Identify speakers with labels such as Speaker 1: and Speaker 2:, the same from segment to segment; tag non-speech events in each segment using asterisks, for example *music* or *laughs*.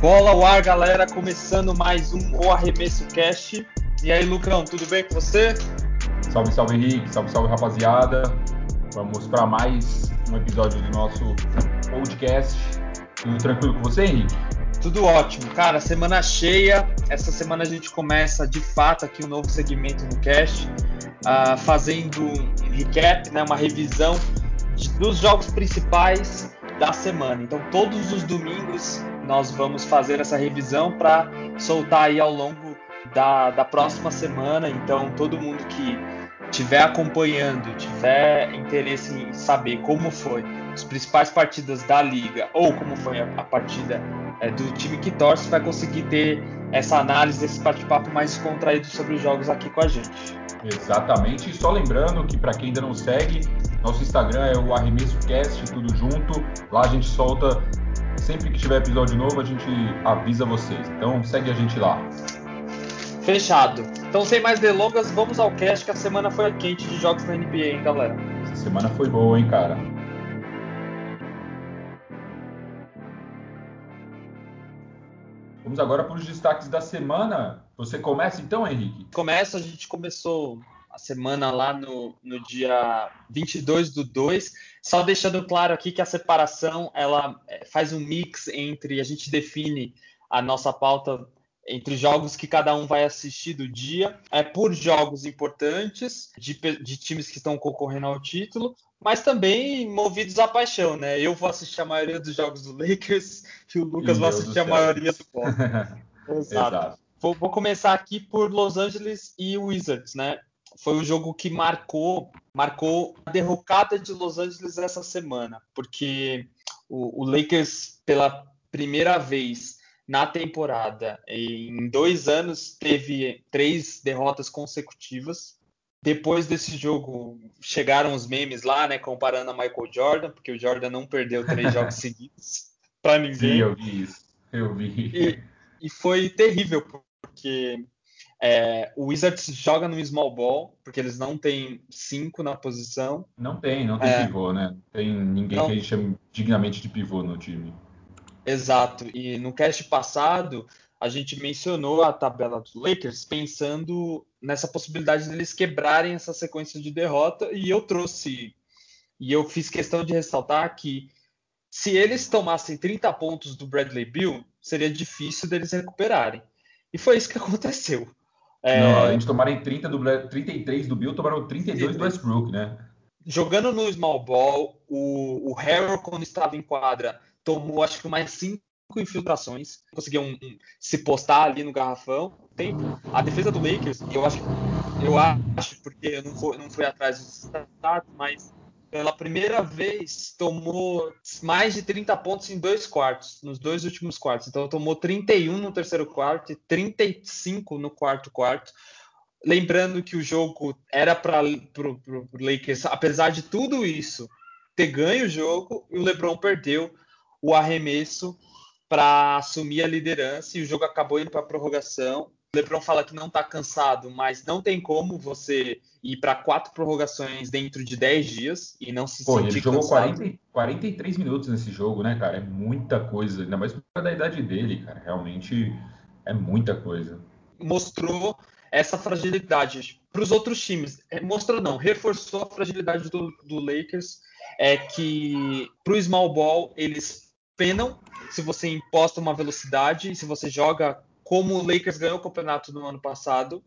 Speaker 1: Bola ao ar, galera, começando mais um O Arremesso Cast. E aí, Lucão, tudo bem com você?
Speaker 2: Salve, salve, Henrique. Salve, salve, rapaziada. Vamos para mais um episódio do nosso podcast. Tudo tranquilo com você, Henrique?
Speaker 1: Tudo ótimo, cara. Semana cheia. Essa semana a gente começa de fato aqui um novo segmento no cast, uh, fazendo um recap, né, uma revisão de, dos jogos principais da semana. Então, todos os domingos nós vamos fazer essa revisão para soltar aí ao longo da, da próxima semana. Então, todo mundo que estiver acompanhando, tiver interesse em saber como foi as principais partidas da liga ou como foi a, a partida é, do time que torce, vai conseguir ter essa análise, esse bate-papo mais contraído sobre os jogos aqui com a gente.
Speaker 2: Exatamente. E só lembrando que para quem ainda não segue, nosso Instagram é o Arremesso Cast, tudo junto. Lá a gente solta sempre que tiver episódio novo, a gente avisa vocês. Então segue a gente lá.
Speaker 1: Fechado. Então, sem mais delongas, vamos ao cast que a semana foi quente de jogos na NBA, hein, galera?
Speaker 2: Essa semana foi boa, hein, cara? Vamos agora para os destaques da semana. Você começa então, Henrique?
Speaker 1: Começa, a gente começou a semana lá no, no dia 22 do 2, só deixando claro aqui que a separação ela é, faz um mix entre a gente define a nossa pauta entre jogos que cada um vai assistir do dia, é por jogos importantes de, de times que estão concorrendo ao título, mas também movidos à paixão, né? Eu vou assistir a maioria dos jogos do Lakers *laughs* e o Lucas vai assistir a maioria do *laughs* Boston. Exato. Exato. Vou, vou, começar aqui por Los Angeles e Wizards, né? Foi o jogo que marcou, marcou a derrocada de Los Angeles essa semana, porque o, o Lakers pela primeira vez na temporada. Em dois anos teve três derrotas consecutivas. Depois desse jogo chegaram os memes lá, né, comparando a Michael Jordan, porque o Jordan não perdeu três jogos *laughs* seguidos para ninguém. Sim,
Speaker 2: eu vi isso. Eu vi.
Speaker 1: E, e foi terrível porque é, o Wizards joga no small ball, porque eles não têm cinco na posição.
Speaker 2: Não tem, não tem é, pivô, né? Tem ninguém não, que a gente chame dignamente de pivô no time.
Speaker 1: Exato. E no cast passado, a gente mencionou a tabela dos Lakers pensando nessa possibilidade deles quebrarem essa sequência de derrota e eu trouxe e eu fiz questão de ressaltar que se eles tomassem 30 pontos do Bradley Bill, seria difícil deles recuperarem. E foi isso que *laughs* aconteceu.
Speaker 2: É... Não, além de tomarem 30 do, 33 do Bill, tomaram 32 do Westbrook, né?
Speaker 1: Jogando no small ball, o, o Harrell, quando estava em quadra, tomou acho que mais cinco infiltrações, conseguiu um, um, se postar ali no garrafão. Tem a defesa do Lakers, eu acho, eu acho porque eu não fui, não fui atrás dos status, mas pela primeira vez tomou mais de 30 pontos em dois quartos, nos dois últimos quartos. Então tomou 31 no terceiro quarto e 35 no quarto quarto. Lembrando que o jogo era para o Lakers, apesar de tudo isso, ter ganho o jogo e o LeBron perdeu o arremesso para assumir a liderança e o jogo acabou indo para a prorrogação. O LeBron fala que não está cansado, mas não tem como você ir para quatro prorrogações dentro de 10 dias e não se Pô, sentir
Speaker 2: ele jogou 40, 43 minutos nesse jogo, né, cara? É muita coisa, ainda mais por da idade dele, cara. Realmente é muita coisa.
Speaker 1: Mostrou essa fragilidade para os outros times. É, mostrou não, reforçou a fragilidade do, do Lakers, é que para o small ball eles penam se você imposta uma velocidade, se você joga como o Lakers ganhou o campeonato no ano passado,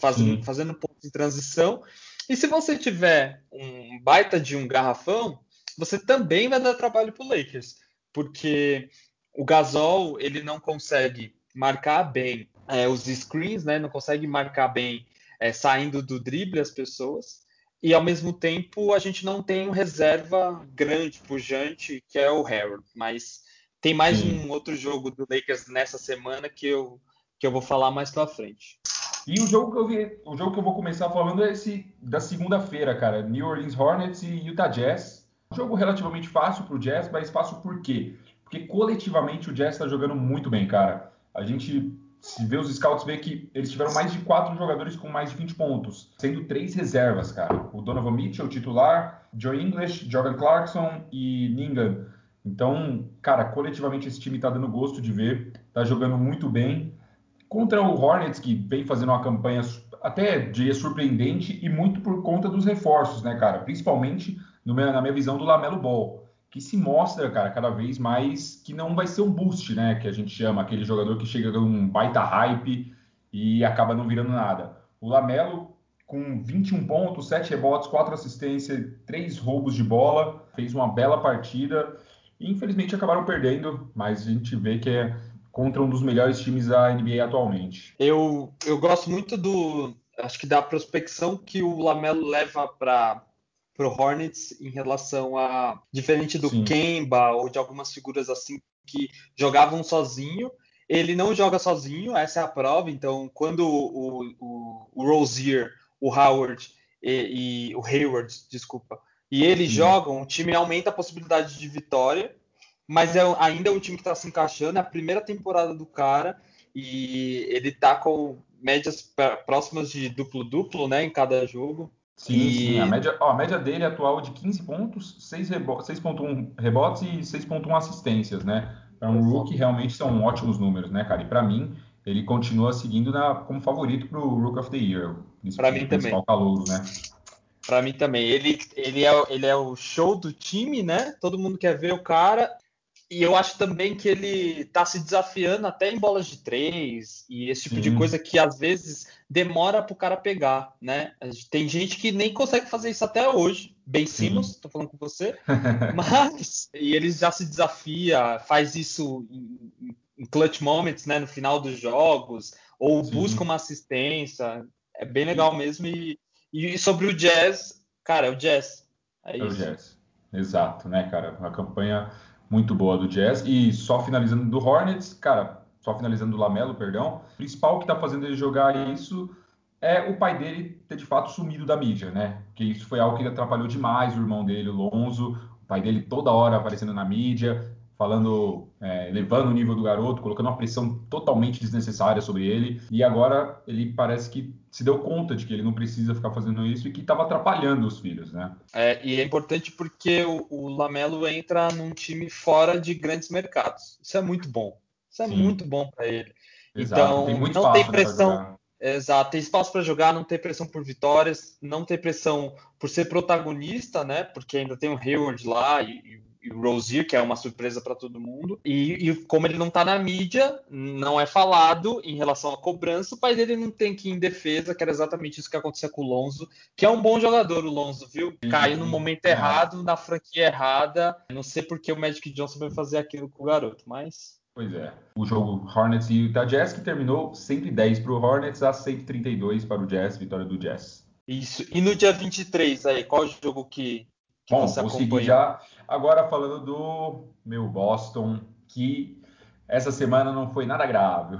Speaker 1: fazendo, fazendo pontos de transição. E se você tiver um baita de um garrafão, você também vai dar trabalho para o Lakers, porque o Gasol ele não consegue marcar bem é, os screens, né? Não consegue marcar bem é, saindo do drible as pessoas e ao mesmo tempo a gente não tem um reserva grande, pujante, que é o Harold. Mas tem mais Sim. um outro jogo do Lakers nessa semana que eu, que eu vou falar mais pra frente.
Speaker 2: E o jogo que eu vi, o jogo que eu vou começar falando é esse da segunda-feira, cara. New Orleans Hornets e Utah Jazz. Um jogo relativamente fácil pro Jazz, mas fácil por quê? Porque coletivamente o Jazz está jogando muito bem, cara. A gente se vê os scouts, vê que eles tiveram mais de quatro jogadores com mais de 20 pontos, sendo três reservas, cara. O Donovan Mitchell, titular, Joe English, Jordan Clarkson e Ningan. Então, cara, coletivamente esse time tá dando gosto de ver, tá jogando muito bem. Contra o Hornets, que vem fazendo uma campanha até de surpreendente e muito por conta dos reforços, né, cara? Principalmente no, na minha visão do Lamelo Ball que se mostra, cara, cada vez mais que não vai ser um boost, né? Que a gente chama, aquele jogador que chega com um baita hype e acaba não virando nada. O Lamelo, com 21 pontos, 7 rebotes, 4 assistências, 3 roubos de bola, fez uma bela partida. E, infelizmente acabaram perdendo, mas a gente vê que é contra um dos melhores times da NBA atualmente.
Speaker 1: Eu, eu gosto muito do. Acho que da prospecção que o Lamelo leva para pro Hornets em relação a diferente do Sim. Kemba ou de algumas figuras assim que jogavam sozinho. Ele não joga sozinho, essa é a prova. Então, quando o, o, o Rozier, o Howard e, e, o Hayward, desculpa, e eles Sim. jogam, o time aumenta a possibilidade de vitória, mas é ainda é um time que está se encaixando. É a primeira temporada do cara e ele está com médias próximas de duplo-duplo, né, em cada jogo.
Speaker 2: Sim, e... sim. A média, ó, a média dele atual é de 15 pontos, 6,1 rebotes e 6,1 assistências, né? Para um rookie, realmente são ótimos números, né, cara? E para mim, ele continua seguindo na, como favorito para o Rook of the Year.
Speaker 1: Para mim também.
Speaker 2: Calouro, né?
Speaker 1: Para mim também. Ele, ele, é, ele é o show do time, né? Todo mundo quer ver o cara. E eu acho também que ele está se desafiando até em bolas de três e esse tipo Sim. de coisa que às vezes demora para o cara pegar, né? Tem gente que nem consegue fazer isso até hoje. Bem Simmons, estou falando com você, *laughs* mas e ele já se desafia, faz isso em, em clutch moments, né? No final dos jogos ou Sim. busca uma assistência. É bem legal mesmo. E, e sobre o Jazz, cara, é o Jazz.
Speaker 2: É, é o Jazz. Exato, né, cara? Uma campanha muito boa do Jazz. E só finalizando do Hornets, cara, só finalizando do Lamelo, perdão. O principal que tá fazendo ele jogar isso é o pai dele ter de fato sumido da mídia, né? Que isso foi algo que atrapalhou demais o irmão dele, o Lonzo. O pai dele toda hora aparecendo na mídia, falando, é, elevando o nível do garoto, colocando uma pressão totalmente desnecessária sobre ele. E agora ele parece que se deu conta de que ele não precisa ficar fazendo isso e que estava atrapalhando os filhos, né?
Speaker 1: É, e é importante porque o, o, Lamelo entra num time fora de grandes mercados. Isso é muito bom. Isso é Sim. muito bom para ele. Exato, então, tem não espaço, tem pressão. Exato, tem espaço para jogar, não tem pressão por vitórias, não tem pressão por ser protagonista, né? Porque ainda tem o Hayward lá e, e o Rozier, que é uma surpresa para todo mundo. E, e, como ele não está na mídia, não é falado em relação à cobrança, o pai dele não tem que ir em defesa, que era exatamente isso que acontecia com o Lonzo, que é um bom jogador, o Lonzo, viu? Caiu no momento é. errado, na franquia errada. Não sei porque o Magic Johnson vai fazer aquilo com o garoto, mas.
Speaker 2: Pois é. O jogo Hornets e Utah Jazz que terminou 110 para o Hornets a 132 para o Jazz, vitória do Jazz.
Speaker 1: Isso. E no dia 23 aí, qual o jogo que
Speaker 2: Bom, vou seguir já agora falando do meu Boston, que essa semana não foi nada grave.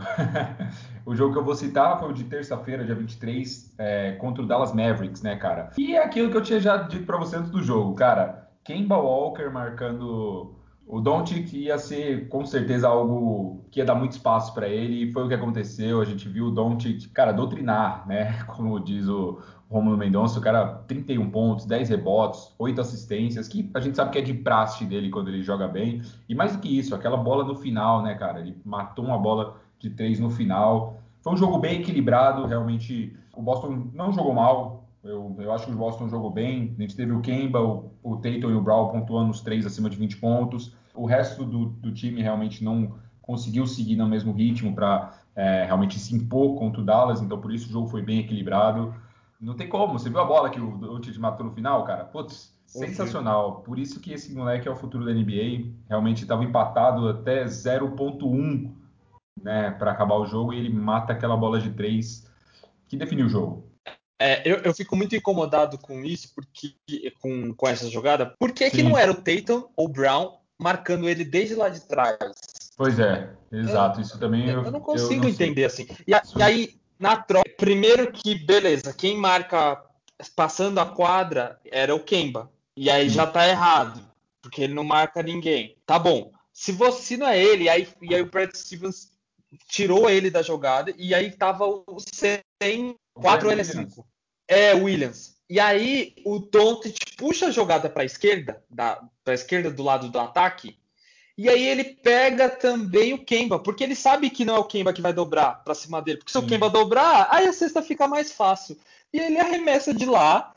Speaker 2: *laughs* o jogo que eu vou citar foi o de terça-feira, dia 23, é, contra o Dallas Mavericks, né, cara? E é aquilo que eu tinha já dito para você antes do jogo, cara. Kemba Walker marcando o Doncic ia ser com certeza algo que ia dar muito espaço para ele, e foi o que aconteceu. A gente viu o Doncic, cara, doutrinar, né? *laughs* Como diz o Romulo Mendonça, o cara 31 pontos, 10 rebotes, 8 assistências, que a gente sabe que é de praxe dele quando ele joga bem. E mais do que isso, aquela bola no final, né, cara? Ele matou uma bola de três no final. Foi um jogo bem equilibrado, realmente. O Boston não jogou mal, eu, eu acho que o Boston jogou bem. A gente teve o Kemba, o, o Tatum e o Brown pontuando os três acima de 20 pontos. O resto do, do time realmente não conseguiu seguir no mesmo ritmo para é, realmente se impor contra o Dallas. Então, por isso, o jogo foi bem equilibrado. Não tem como. Você viu a bola que o Doncic matou no final, cara? Putz, sensacional. Por isso que esse moleque é o futuro da NBA. Realmente estava empatado até 0.1 né, para acabar o jogo e ele mata aquela bola de três que definiu o jogo.
Speaker 1: É, eu, eu, fico muito incomodado com isso, porque com, com essa jogada. Por que, que não era o Tatum ou Brown marcando ele desde lá de trás?
Speaker 2: Pois é, exato. isso também
Speaker 1: eu, eu não consigo eu não entender assim. E, a, e, aí, na troca, primeiro que, beleza, quem marca passando a quadra era o Kemba. E aí Sim. já tá errado, porque ele não marca ninguém. Tá bom. Se você não é ele, aí, e aí o Brad Stevens tirou ele da jogada e aí tava o 100, 4 L5. É, Williams. E aí o Doncic puxa a jogada para a esquerda, para a esquerda do lado do ataque, e aí ele pega também o Kemba, porque ele sabe que não é o Kemba que vai dobrar para cima dele, porque se Sim. o Kemba dobrar, aí a cesta fica mais fácil. E ele arremessa de lá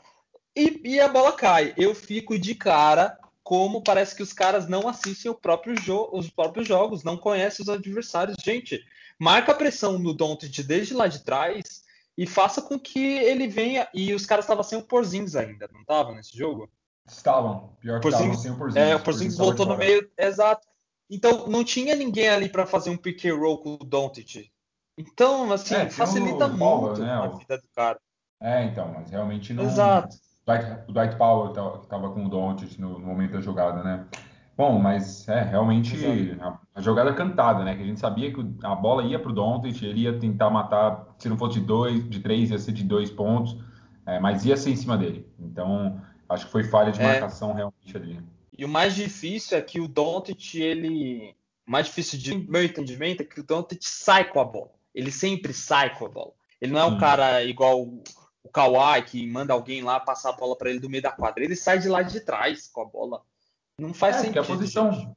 Speaker 1: e, e a bola cai. Eu fico de cara como parece que os caras não assistem próprio os próprios jogos, não conhecem os adversários. Gente, marca a pressão no Doncic desde lá de trás e faça com que ele venha. E os caras estavam sem o Porzingis ainda, não estavam nesse jogo?
Speaker 2: Estavam, pior que estavam sem o Porzingis.
Speaker 1: É, o Porzingis voltou no meio, exato. Então não tinha ninguém ali para fazer um pick and roll com o Doncic. Então, assim, é, facilita um muito né, a vida do cara.
Speaker 2: É, então, mas realmente não.
Speaker 1: Exato.
Speaker 2: O Dwight Powell estava com o Doncic no, no, momento da jogada, né? Bom, mas é realmente a, a, jogada cantada, né? Que a gente sabia que a bola ia para o Doncic, ele ia tentar matar, se não fosse de dois, de três, ia ser de dois pontos, é, mas ia ser em cima dele. Então, acho que foi falha de é. marcação realmente ali.
Speaker 1: E o mais difícil é que o Doncic, ele. O mais difícil de meu entendimento é que o Doncic sai com a bola. Ele sempre sai com a bola. Ele não é um cara igual o Kawhi, que manda alguém lá passar a bola para ele do meio da quadra. Ele sai de lá de trás com a bola. Não faz é, sentido.
Speaker 2: A posição, gente.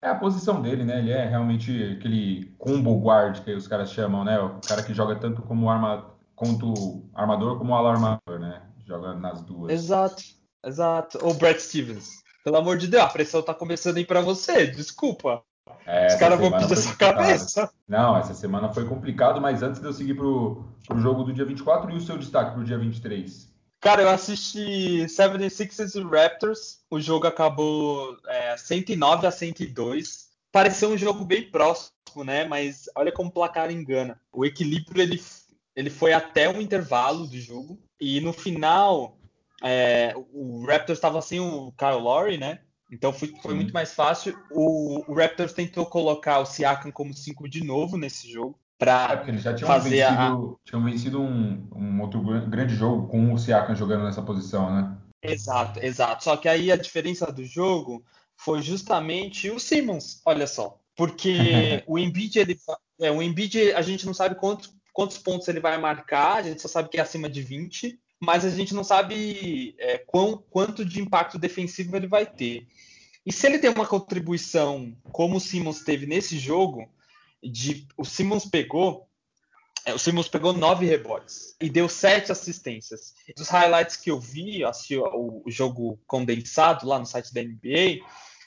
Speaker 2: é a posição dele, né? Ele é realmente aquele combo guard que os caras chamam, né? O cara que joga tanto como arma, quanto armador como alarmador, né? Joga nas duas.
Speaker 1: Exato, exato. Ou Brad Stevens. Pelo amor de Deus, a pressão tá começando a ir para você. Desculpa. É, Os caras vão pedir a sua cabeça.
Speaker 2: Não, essa semana foi complicado, mas antes de eu seguir pro, pro jogo do dia 24 e o seu destaque pro dia 23?
Speaker 1: Cara, eu assisti 76ers e Raptors. O jogo acabou é, 109 a 102. Pareceu um jogo bem próximo, né? Mas olha como o placar engana. O equilíbrio ele, ele foi até o intervalo do jogo. E no final, é, o Raptors estava sem o Kyle Lowry, né? Então foi, foi muito mais fácil. O, o, Raptors tentou colocar o Siakam como 5 de novo nesse jogo. Para
Speaker 2: é eles já tinham fazer vencido, a... tinham vencido um, um, outro grande jogo com o Siakam jogando nessa posição, né?
Speaker 1: Exato, exato. Só que aí a diferença do jogo foi justamente o Simmons, olha só. Porque *laughs* o Embiid, ele, é, o Embiid, a gente não sabe quantos, quantos pontos ele vai marcar, a gente só sabe que é acima de 20 mas a gente não sabe é, quão, quanto de impacto defensivo ele vai ter. E se ele tem uma contribuição como o Simmons teve nesse jogo, de, o Simmons pegou é, o Simmons pegou nove rebotes e deu sete assistências. Dos highlights que eu vi, assisti o, o jogo condensado lá no site da NBA,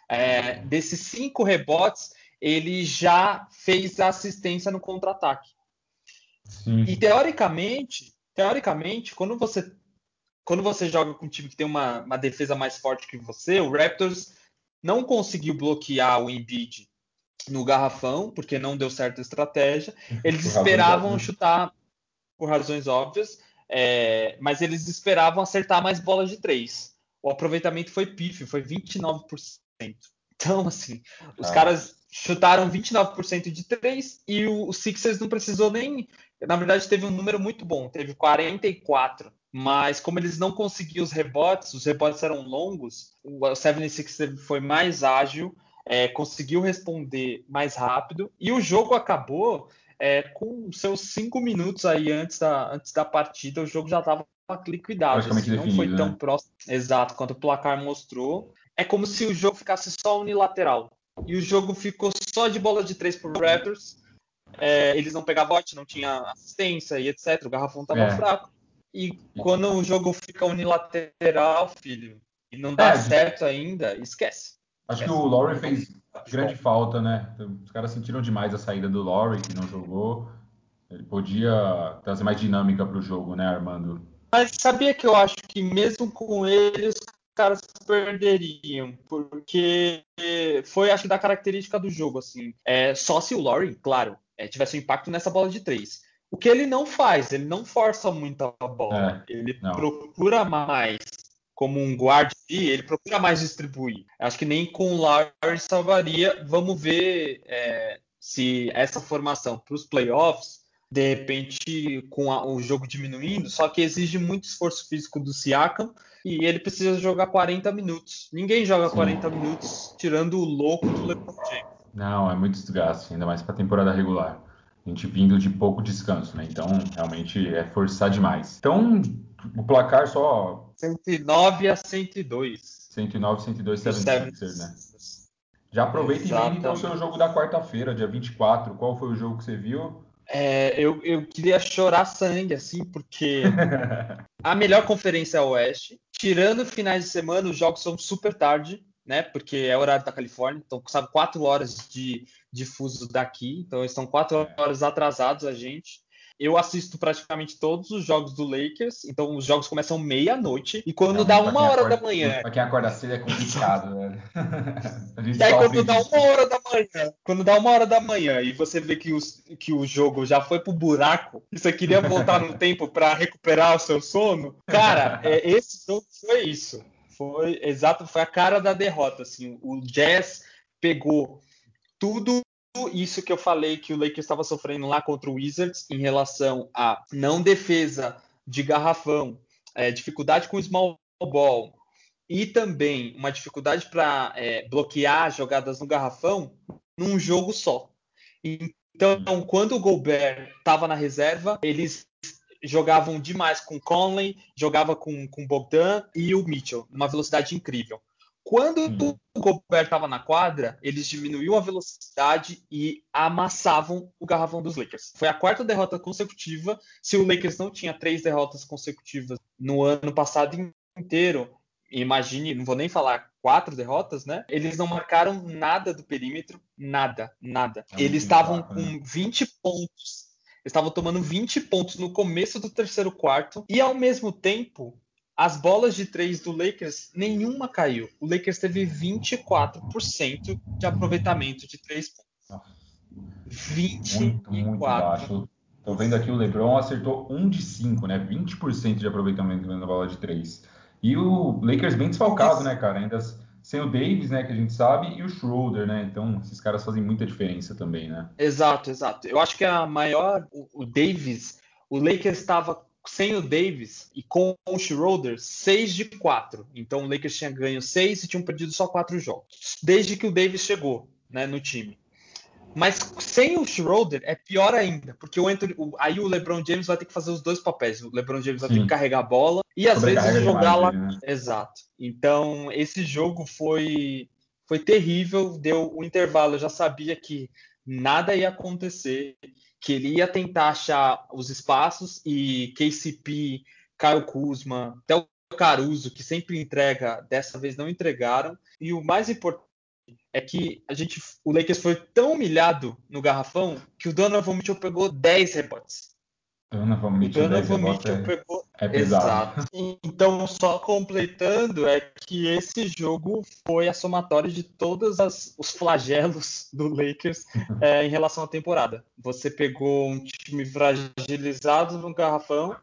Speaker 1: é, desses cinco rebotes, ele já fez a assistência no contra-ataque. E teoricamente, teoricamente, quando você quando você joga com um time que tem uma, uma defesa mais forte que você, o Raptors não conseguiu bloquear o Embiid no garrafão, porque não deu certo a estratégia. Eles por esperavam chutar por razões óbvias, é, mas eles esperavam acertar mais bolas de três. O aproveitamento foi pífio, foi 29%. Então, assim, os ah. caras chutaram 29% de três e o, o Sixers não precisou nem na verdade, teve um número muito bom, teve 44. Mas como eles não conseguiam os rebotes, os rebotes eram longos, o 76 foi mais ágil, é, conseguiu responder mais rápido e o jogo acabou é, com seus cinco minutos aí antes da, antes da partida, o jogo já estava liquidado. Assim, não foi tão né? próximo, exato, quanto o placar mostrou. É como se o jogo ficasse só unilateral. E o jogo ficou só de bola de três para Raptors é, eles não pegavam bote, não tinha assistência e etc. O garrafão estava é. fraco. E quando o jogo fica unilateral, filho, e não dá é, certo ainda, esquece.
Speaker 2: Acho que o Laurie fez grande falta, né? Os caras sentiram demais a saída do Laurie, que não jogou. Ele podia trazer mais dinâmica para o jogo, né, Armando?
Speaker 1: Mas sabia que eu acho que mesmo com ele os caras perderiam, porque foi, acho da característica do jogo, assim. É, só se o Laurie, claro, é, tivesse um impacto nessa bola de três. O que ele não faz, ele não força muito a bola, é, ele não. procura mais como um guarda, ele procura mais distribuir. Acho que nem com o Larry salvaria. Vamos ver é, se essa formação para os playoffs, de repente, com a, o jogo diminuindo, só que exige muito esforço físico do Siakam e ele precisa jogar 40 minutos. Ninguém joga Sim. 40 minutos tirando o louco do LeBron James.
Speaker 2: Não, é muito desgaste, ainda mais para temporada regular. A gente vindo de pouco descanso, né? Então, realmente é forçar demais. Então, o placar só.
Speaker 1: 109 a 102.
Speaker 2: 109 102 76ers, né? Já aproveita Exatamente. e manda então o seu jogo da quarta-feira, dia 24. Qual foi o jogo que você viu?
Speaker 1: É, eu, eu queria chorar sangue, assim, porque *laughs* a melhor conferência é a Oeste. Tirando finais de semana, os jogos são super tarde, né? Porque é horário da Califórnia, então sabe quatro horas de, de fuso daqui, então eles estão quatro horas atrasados a gente. Eu assisto praticamente todos os jogos do Lakers, então os jogos começam meia-noite e quando Não, dá uma hora
Speaker 2: acorda,
Speaker 1: da manhã.
Speaker 2: Pra quem acorda cedo é complicado, velho. *laughs*
Speaker 1: e aí quando dá uma hora da manhã, quando dá uma hora da manhã e você vê que, os, que o jogo já foi pro buraco e você queria voltar no *laughs* tempo para recuperar o seu sono, cara, é, *laughs* esse jogo foi isso. Foi exato, foi a cara da derrota. Assim, o Jazz pegou tudo isso que eu falei que o Lakers estava sofrendo lá contra o Wizards em relação a não defesa de garrafão, é, dificuldade com small ball e também uma dificuldade para é, bloquear jogadas no garrafão num jogo só. Então, quando o Gobert estava na reserva, eles jogavam demais com Conley, jogava com, com Bogdan e o Mitchell, numa velocidade incrível. Quando uhum. o Gobert estava na quadra, eles diminuíam a velocidade e amassavam o garrafão dos Lakers. Foi a quarta derrota consecutiva. Se o Lakers não tinha três derrotas consecutivas no ano passado inteiro, imagine, não vou nem falar quatro derrotas, né? Eles não marcaram nada do perímetro, nada, nada. É eles estavam com 20 né? pontos. Estavam tomando 20 pontos no começo do terceiro quarto e ao mesmo tempo as bolas de três do Lakers, nenhuma caiu. O Lakers teve 24% de aproveitamento de três pontos. 24.
Speaker 2: Muito, muito baixo. Tô vendo aqui o LeBron acertou 1 de 5, né? 20% de aproveitamento na bola de três. E o Lakers bem desfalcado, né, cara? Ainda sem o Davis, né, que a gente sabe, e o Schroeder, né? Então, esses caras fazem muita diferença também, né?
Speaker 1: Exato, exato. Eu acho que a maior, o, o Davis, o Lakers estava sem o Davis e com o Schroeder, 6 de 4. Então o Lakers tinha ganho 6 e tinham perdido só 4 jogos. Desde que o Davis chegou né, no time. Mas sem o Schroeder é pior ainda, porque o Anthony, o, aí o LeBron James vai ter que fazer os dois papéis. O LeBron James vai Sim. ter que carregar a bola e às vezes jogar lá. Né? Exato. Então esse jogo foi foi terrível. Deu o intervalo, eu já sabia que nada ia acontecer que ele ia tentar achar os espaços e KCP, Caio Kuzma, até o Caruso, que sempre entrega, dessa vez não entregaram. E o mais importante é que a gente, o Lakers foi tão humilhado no garrafão que o Donovan Mitchell pegou 10 rebotes.
Speaker 2: Donovan Mitchell, o Donovan Mitchell é, pegou. É pesado. Exato.
Speaker 1: Então, só completando, é que esse jogo foi a somatória de todos as, os flagelos do Lakers *laughs* é, em relação à temporada. Você pegou um time fragilizado no garrafão,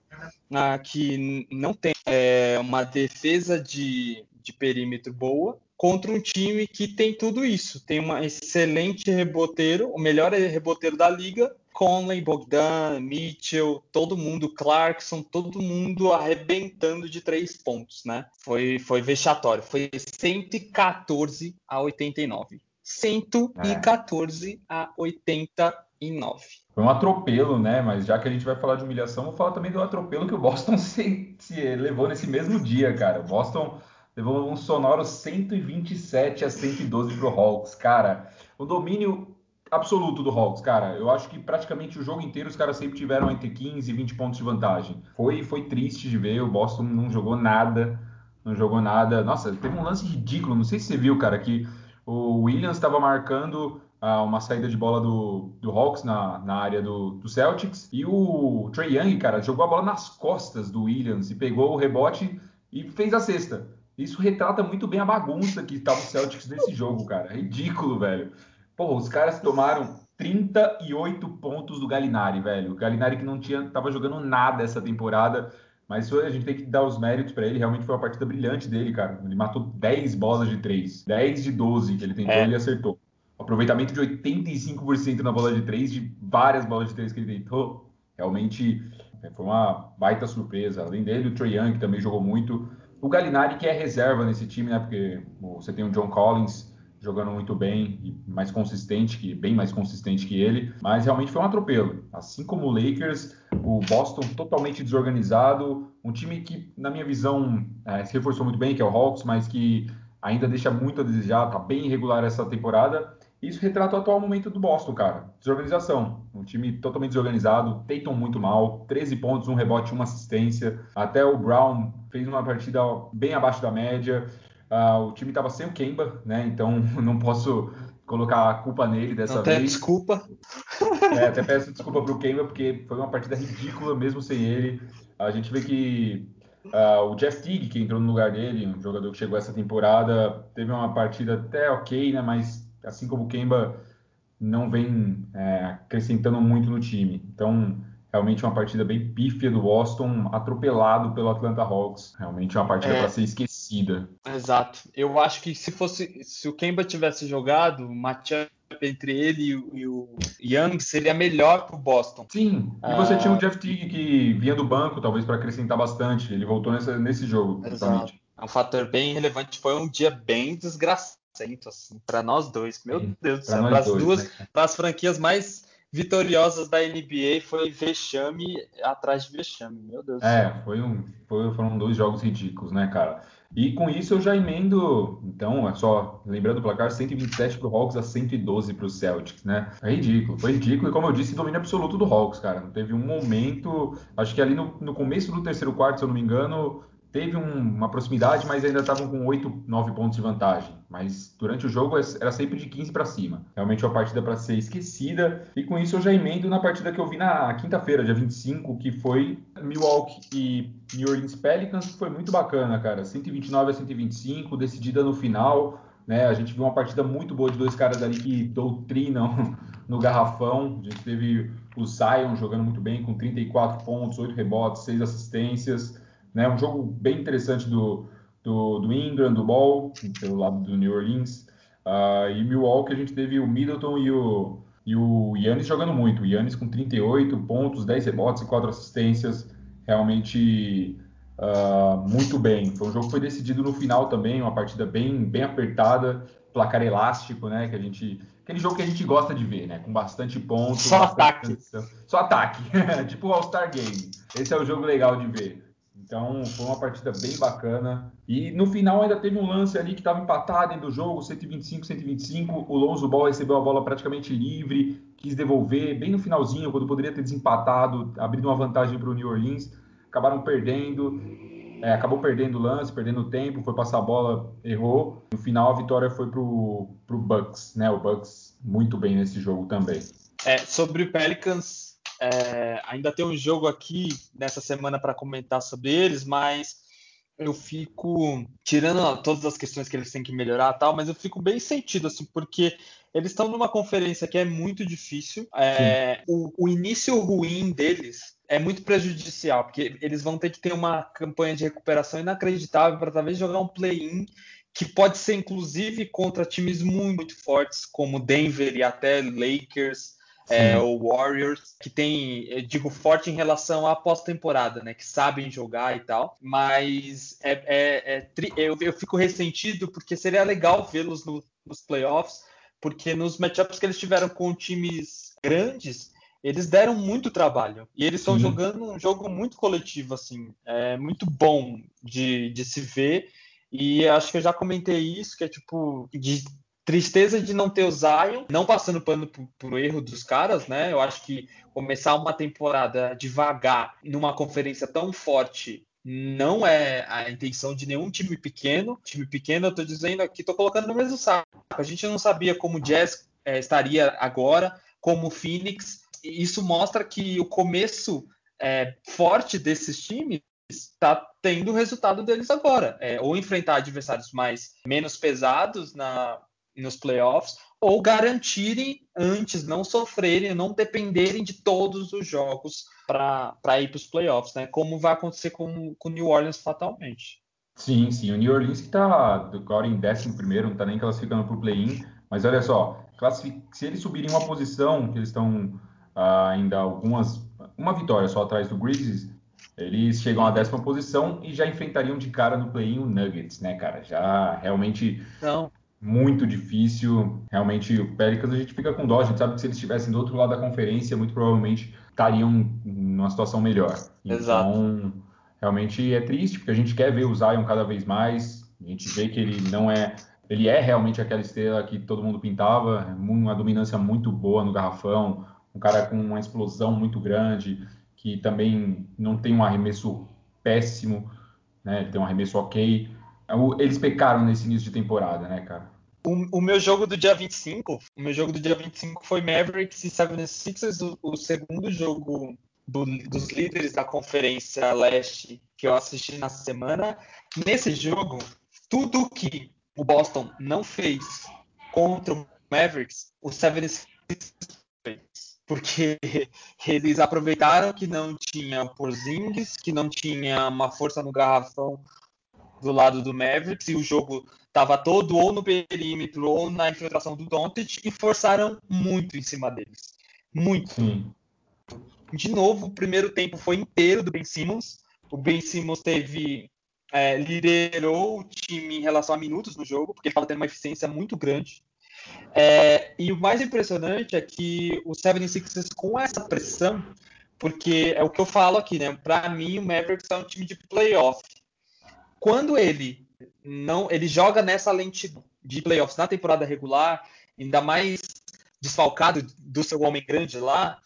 Speaker 1: ah, que não tem é, uma defesa de, de perímetro boa, contra um time que tem tudo isso. Tem um excelente reboteiro, o melhor reboteiro da liga, Conley, Bogdan, Mitchell, todo mundo, Clarkson, todo mundo arrebentando de três pontos, né? Foi, foi vexatório. Foi 114 a 89. 114 é. a 89.
Speaker 2: Foi um atropelo, né? Mas já que a gente vai falar de humilhação, vou falar também do atropelo que o Boston *laughs* se, se levou nesse mesmo dia, cara. O Boston levou um sonoro 127 a 112 pro Hawks. Cara, o domínio absoluto do Hawks, cara. Eu acho que praticamente o jogo inteiro os caras sempre tiveram entre 15 e 20 pontos de vantagem. Foi, foi triste de ver, o Boston não jogou nada, não jogou nada. Nossa, teve um lance ridículo, não sei se você viu, cara, que o Williams estava marcando ah, uma saída de bola do, do Hawks na, na área do, do Celtics e o Trey Young, cara, jogou a bola nas costas do Williams e pegou o rebote e fez a cesta. Isso retrata muito bem a bagunça que estava o Celtics nesse jogo, cara. Ridículo, velho. Pô, os caras tomaram 38 pontos do Galinari, velho. O Galinari que não tinha, tava jogando nada essa temporada, mas a gente tem que dar os méritos para ele. Realmente foi uma partida brilhante dele, cara. Ele matou 10 bolas de 3, 10 de 12 que ele tentou, e é. ele acertou. Aproveitamento de 85% na bola de 3, de várias bolas de 3 que ele tentou. Realmente é, foi uma baita surpresa. Além dele, o Trey Young, também jogou muito. O Galinari, que é reserva nesse time, né? Porque você tem o John Collins jogando muito bem e mais consistente, que bem mais consistente que ele, mas realmente foi um atropelo. Assim como o Lakers, o Boston totalmente desorganizado, um time que, na minha visão, é, se reforçou muito bem, que é o Hawks, mas que ainda deixa muito a desejar, tá bem irregular essa temporada. Isso retrata o atual momento do Boston, cara. Desorganização. Um time totalmente desorganizado. Tatum muito mal. 13 pontos, um rebote, uma assistência. Até o Brown fez uma partida bem abaixo da média. Uh, o time estava sem o Kemba, né? Então *laughs* não posso colocar a culpa nele dessa
Speaker 1: não
Speaker 2: vez.
Speaker 1: desculpa.
Speaker 2: É, até peço desculpa pro Kemba, porque foi uma partida ridícula mesmo sem ele. A gente vê que uh, o Jeff Teague, que entrou no lugar dele, um jogador que chegou essa temporada, teve uma partida até ok, né? Mas assim como o Kemba não vem é, acrescentando muito no time. Então, realmente uma partida bem pífia do Boston, atropelado pelo Atlanta Hawks. Realmente uma partida é, para ser esquecida.
Speaker 1: Exato. Eu acho que se fosse, se o Kemba tivesse jogado, o matchup entre ele e o Young seria melhor para o Boston.
Speaker 2: Sim. E você tinha o ah, Jeff Teague que vinha do banco, talvez para acrescentar bastante. Ele voltou nessa, nesse jogo. Exato.
Speaker 1: É um fator bem relevante. Foi um dia bem desgraçado assim, para nós dois. Meu Sim, Deus do céu, para as duas, né? para as franquias mais vitoriosas da NBA foi vexame atrás de vexame, meu Deus.
Speaker 2: É, foi um, foi, foram dois jogos ridículos, né, cara? E com isso eu já emendo, então, é só lembrando o placar, 127 para o Hawks a 112 para o Celtics, né? É ridículo, foi ridículo e como eu disse, domínio absoluto do Hawks, cara. Não teve um momento, acho que ali no, no começo do terceiro quarto, se eu não me engano, teve um, uma proximidade, mas ainda estavam com 8, 9 pontos de vantagem. Mas durante o jogo era sempre de 15 para cima. Realmente uma partida para ser esquecida. E com isso eu já emendo na partida que eu vi na quinta-feira, dia 25, que foi Milwaukee e New Orleans Pelicans, que foi muito bacana, cara. 129 a 125, decidida no final. Né? A gente viu uma partida muito boa de dois caras ali que doutrinam *laughs* no garrafão. A gente teve o Zion jogando muito bem, com 34 pontos, 8 rebotes, 6 assistências. Né? Um jogo bem interessante do, do, do Ingram, do Ball, pelo lado do New Orleans. Uh, e Milwaukee a gente teve o Middleton e o, e o Yannis jogando muito. O Yannis com 38 pontos, 10 rebotes e 4 assistências. Realmente uh, muito bem. Foi um jogo que foi decidido no final também, uma partida bem, bem apertada, placar elástico, né? Que a gente. Aquele jogo que a gente gosta de ver, né? Com bastante pontos.
Speaker 1: Só ataque.
Speaker 2: Só ataque. *laughs* tipo o All-Star Game. Esse é o jogo legal de ver. Então foi uma partida bem bacana. E no final ainda teve um lance ali que estava empatado dentro do jogo, 125, 125. O Lonzo Ball recebeu a bola praticamente livre, quis devolver bem no finalzinho, quando poderia ter desempatado, abrindo uma vantagem para o New Orleans. Acabaram perdendo. É, acabou perdendo o lance, perdendo tempo, foi passar a bola, errou. No final a vitória foi pro, pro Bucks, né? O Bucks muito bem nesse jogo também.
Speaker 1: É, sobre o Pelicans, é, ainda tem um jogo aqui nessa semana para comentar sobre eles, mas eu fico tirando todas as questões que eles têm que melhorar tal, mas eu fico bem sentido assim, porque eles estão numa conferência que é muito difícil. É, o, o, início ruim deles é muito prejudicial, porque eles vão ter que ter uma campanha de recuperação inacreditável para talvez jogar um play-in que pode ser inclusive contra times muito, muito fortes como Denver e até Lakers é, o Warriors, que tem, eu digo, forte em relação à pós-temporada, né? Que sabem jogar e tal. Mas é, é, é eu, eu, fico ressentido porque seria legal vê-los no, nos playoffs, porque nos matchups que eles tiveram com times grandes, eles deram muito trabalho. E eles estão jogando um jogo muito coletivo, assim, é muito bom de, de se ver. E acho que eu já comentei isso, que é tipo, de Tristeza de não ter o Zion, não passando pano pro, erro dos caras, né? Eu acho que começar uma temporada devagar numa conferência tão forte não é a intenção de nenhum time pequeno. Time pequeno, eu tô dizendo aqui, tô colocando no mesmo saco. A gente não sabia como o Jazz é, estaria agora, como o Phoenix. Isso mostra que o começo é, forte desses times está tendo o resultado deles agora. É, ou enfrentar adversários mais menos pesados na, nos playoffs, ou garantirem antes, não sofrerem, não dependerem de todos os jogos para ir para os playoffs, né? Como vai acontecer com o New Orleans fatalmente.
Speaker 2: Sim, sim. O New Orleans que está agora em 11 não está nem classificando para o play-in, mas olha só, se eles subirem uma posição, que eles estão ah, ainda algumas. Uma vitória só atrás do Grizzlies, eles chegam à décima posição e já enfrentariam de cara no play-in o Nuggets, né, cara? Já realmente.
Speaker 1: Não
Speaker 2: muito difícil. Realmente, o Pelicans a gente fica com dó. A gente sabe que se eles estivessem do outro lado da conferência, muito provavelmente estariam numa situação melhor.
Speaker 1: Exato.
Speaker 2: Então, realmente é triste, porque a gente quer ver o Zion cada vez mais. A gente vê que ele não é. Ele é realmente aquela estrela que todo mundo pintava, uma dominância muito boa no garrafão, um cara com uma explosão muito grande, que também não tem um arremesso péssimo, né? Ele tem um arremesso ok. Eles pecaram nesse início de temporada, né, cara?
Speaker 1: O, meu jogo do dia 25, o meu jogo do dia 25 foi Mavericks e 76ers, o, o segundo jogo do, dos líderes da Conferência Leste que eu assisti na semana. Nesse jogo, tudo que o Boston não fez contra o Mavericks, o 76ers fez. Porque *laughs* eles aproveitaram que não tinha Porzingis, que não tinha uma força no garrafão do lado do Mavericks e o jogo estava todo ou no perímetro ou na infiltração do Doncic e forçaram muito em cima deles. Muito. Sim. De novo, o primeiro tempo foi inteiro do Ben Simmons. O Ben Simmons teve é, liderou o time em relação a minutos no jogo, porque ele estava tendo uma eficiência muito grande. É, e o mais impressionante é que o 76ers, com essa pressão, porque é o que eu falo aqui, né? Para mim, o Mavericks é um time de playoff quando ele não, ele joga nessa lentidão de playoffs na temporada regular, ainda mais desfalcado do seu homem grande lá,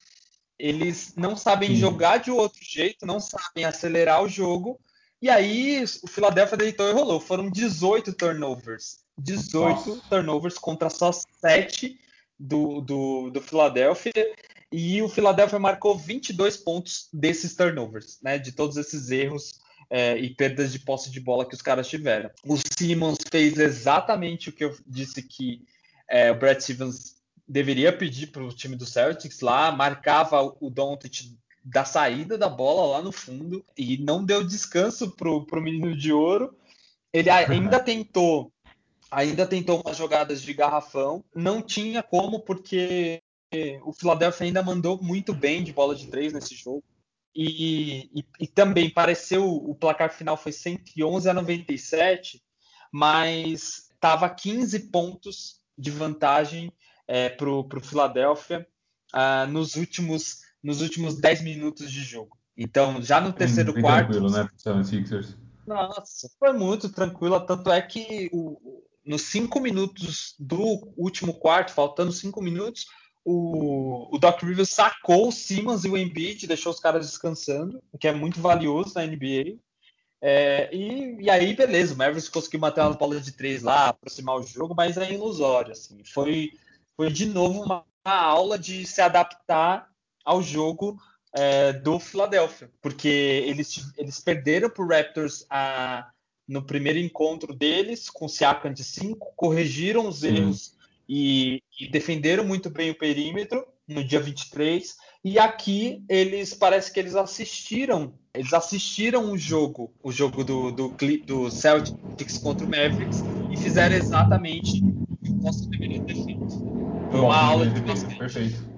Speaker 1: eles não sabem Sim. jogar de outro jeito, não sabem acelerar o jogo. E aí o Philadelphia deitou e rolou. Foram 18 turnovers. 18 Nossa. turnovers contra só 7 do, do, do Philadelphia. E o Philadelphia marcou 22 pontos desses turnovers, né? De todos esses erros é, e perdas de posse de bola que os caras tiveram. O Simmons fez exatamente o que eu disse que é, o Brad Stevens deveria pedir para o time do Celtics lá, marcava o Doncic da saída da bola lá no fundo e não deu descanso para o menino de ouro. Ele ainda tentou, ainda tentou umas jogadas de garrafão, não tinha como porque o Philadelphia ainda mandou muito bem de bola de três nesse jogo. E, e, e, também pareceu o placar final foi 111 a 97, mas estava 15 pontos de vantagem é, para o Philadelphia uh, nos últimos nos últimos 10 minutos de jogo. Então, já no terceiro bem quarto.
Speaker 2: Tranquilo, né, Sixers?
Speaker 1: Nossa, foi muito tranquilo. Tanto é que o, nos cinco minutos do último quarto, faltando cinco minutos, o, o Doc Rivers sacou o Simmons e o Embiid, deixou os caras descansando, o que é muito valioso na NBA. É, e, e, aí, beleza, o Mavericks conseguiu matar uma bola de três lá, aproximar o jogo, mas é ilusório. Assim. Foi, foi de novo uma, uma aula de se adaptar ao jogo é, do Philadelphia, porque eles, eles perderam para o Raptors a, no primeiro encontro deles, com o Siakam de 5, corrigiram os erros e, e, defenderam muito bem o perímetro no dia 23. E aqui eles parece que eles assistiram, eles assistiram o jogo, o jogo do, do, do Celtics contra o Mavericks e fizeram exatamente o que o Boston deveria ter feito. Foi uma aula de basquete.
Speaker 2: Perfeito.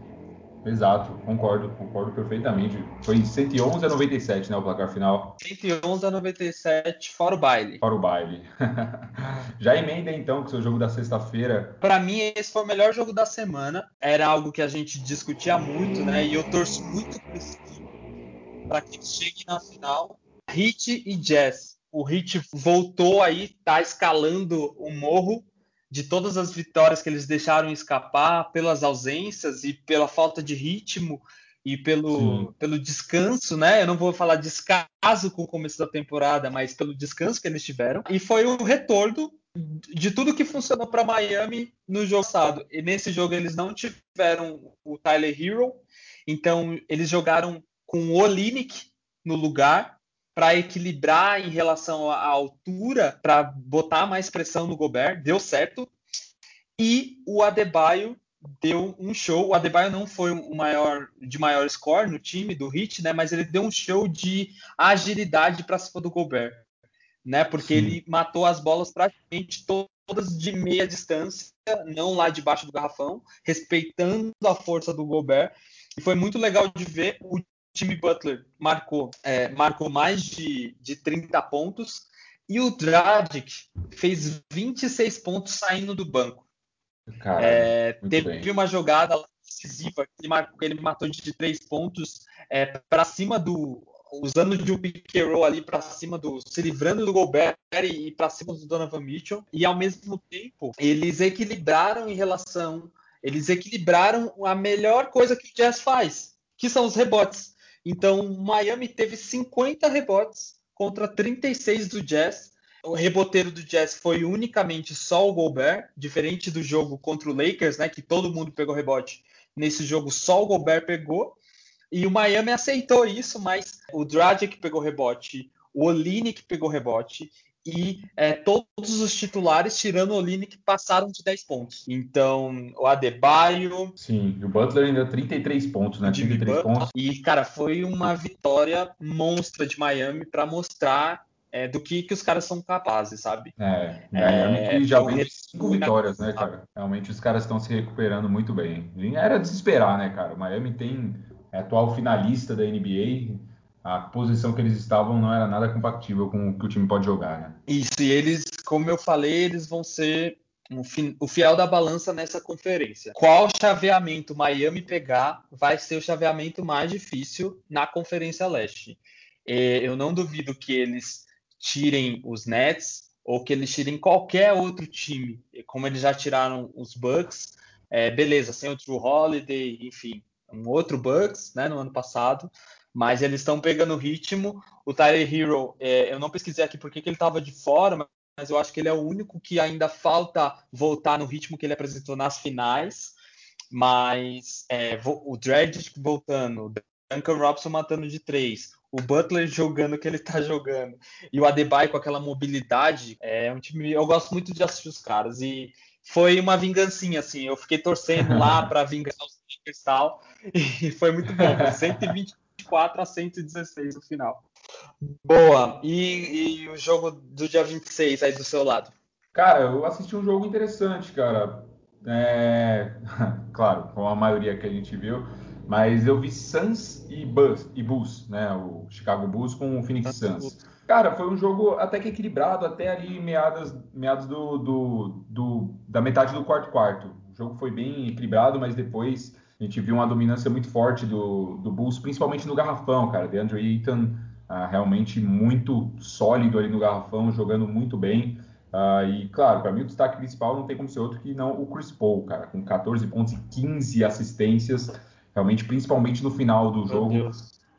Speaker 2: Exato, concordo, concordo perfeitamente. Foi 111 a 97, né, o placar final.
Speaker 1: 111 a 97, fora o baile.
Speaker 2: Fora o baile. *laughs* Já emenda então com o seu jogo da sexta-feira.
Speaker 1: Para mim, esse foi o melhor jogo da semana. Era algo que a gente discutia muito, né, e eu torço muito para que chegue na final. Hit e Jazz. O Hit voltou aí, tá escalando o morro de todas as vitórias que eles deixaram escapar, pelas ausências e pela falta de ritmo e pelo, pelo descanso, né? Eu não vou falar descaso com o começo da temporada, mas pelo descanso que eles tiveram. E foi o retorno de tudo que funcionou para Miami no jogo passado. E nesse jogo eles não tiveram o Tyler Hero, então eles jogaram com o Olinick no lugar para equilibrar em relação à altura, para botar mais pressão no Gobert, deu certo. E o Adebayo deu um show. O Adebayo não foi o maior de maior score no time do Heat, né? Mas ele deu um show de agilidade para cima do Gobert, né? Porque Sim. ele matou as bolas praticamente todas de meia distância, não lá debaixo do garrafão, respeitando a força do Gobert. E foi muito legal de ver. O Jimmy Butler marcou, é, marcou mais de, de 30 pontos E o Dragic fez 26 pontos saindo do banco. é, teve bem. uma jogada decisiva que ele matou de três pontos é, para cima do. Usando de um pick and roll ali para cima do. se livrando do Gobert e para cima do Donovan Mitchell. E ao mesmo tempo, eles equilibraram em relação. Eles equilibraram a melhor coisa que o Jazz faz, que são os rebotes. Então, Miami teve 50 rebotes contra 36 do Jazz. O reboteiro do Jazz foi unicamente só o Gobert, diferente do jogo contra o Lakers, né, que todo mundo pegou rebote. Nesse jogo só o Gobert pegou. E o Miami aceitou isso, mas o Dragic pegou rebote, o Olinick pegou rebote e é, todos os titulares, tirando o Olinick, passaram de 10 pontos. Então, o Adebayo...
Speaker 2: Sim, e o Butler ainda 33 pontos, né? 33 Butler, pontos.
Speaker 1: E, cara, foi uma vitória monstra de Miami para mostrar é, do que, que os caras são capazes, sabe?
Speaker 2: É, Miami é, que já vem de cinco vitórias, né, cara? Realmente os cares estão se recuperando muito bem. Era desesperar, né, cara? O Miami tem é atual finalista da NBA, a posição que eles estavam não era nada compatível com o que o time pode jogar, né?
Speaker 1: Isso, e eles, como eu falei, eles vão ser o fiel da balança nessa conferência. Qual chaveamento Miami pegar vai ser o chaveamento mais difícil na Conferência Leste. Eu não duvido que eles tirem os Nets ou que eles tirem qualquer outro time, como eles já tiraram os Bucks. É, beleza, sem o True Holiday, enfim, um outro Bucks né, no ano passado mas eles estão pegando ritmo. O Tyler Hero, é, eu não pesquisei aqui porque que ele estava de fora, mas eu acho que ele é o único que ainda falta voltar no ritmo que ele apresentou nas finais. Mas é, o Dredd voltando, o Duncan Robson matando de três, o Butler jogando o que ele está *laughs* jogando e o Adebayo com aquela mobilidade, é um time. Eu gosto muito de assistir os caras e foi uma vingancinha assim. Eu fiquei torcendo lá *laughs* para vingar os Lakers e tal *laughs* e foi muito bom. 120 124 a 116 no final. Boa. E, e, o jogo do dia 26 aí do seu lado?
Speaker 2: Cara, eu assisti um jogo interessante, cara. É... *laughs* claro, com a maioria que a gente viu. Mas eu vi Suns e, Bus, e Bulls, né? O Chicago Bulls com o Phoenix Suns. Cara, foi um jogo até que equilibrado, até ali meados, meados do, do, do, da metade do quarto quarto. O jogo foi bem equilibrado, mas depois a gente viu uma dominância muito forte do, do Bulls, principalmente no garrafão, cara. DeAndre Ayton ah, realmente muito sólido ali no garrafão, jogando muito bem. Ah, e, claro, para mim o destaque principal não tem como ser outro que não o Chris Paul, cara, com 14 pontos e 15 assistências. Realmente, principalmente no final do jogo.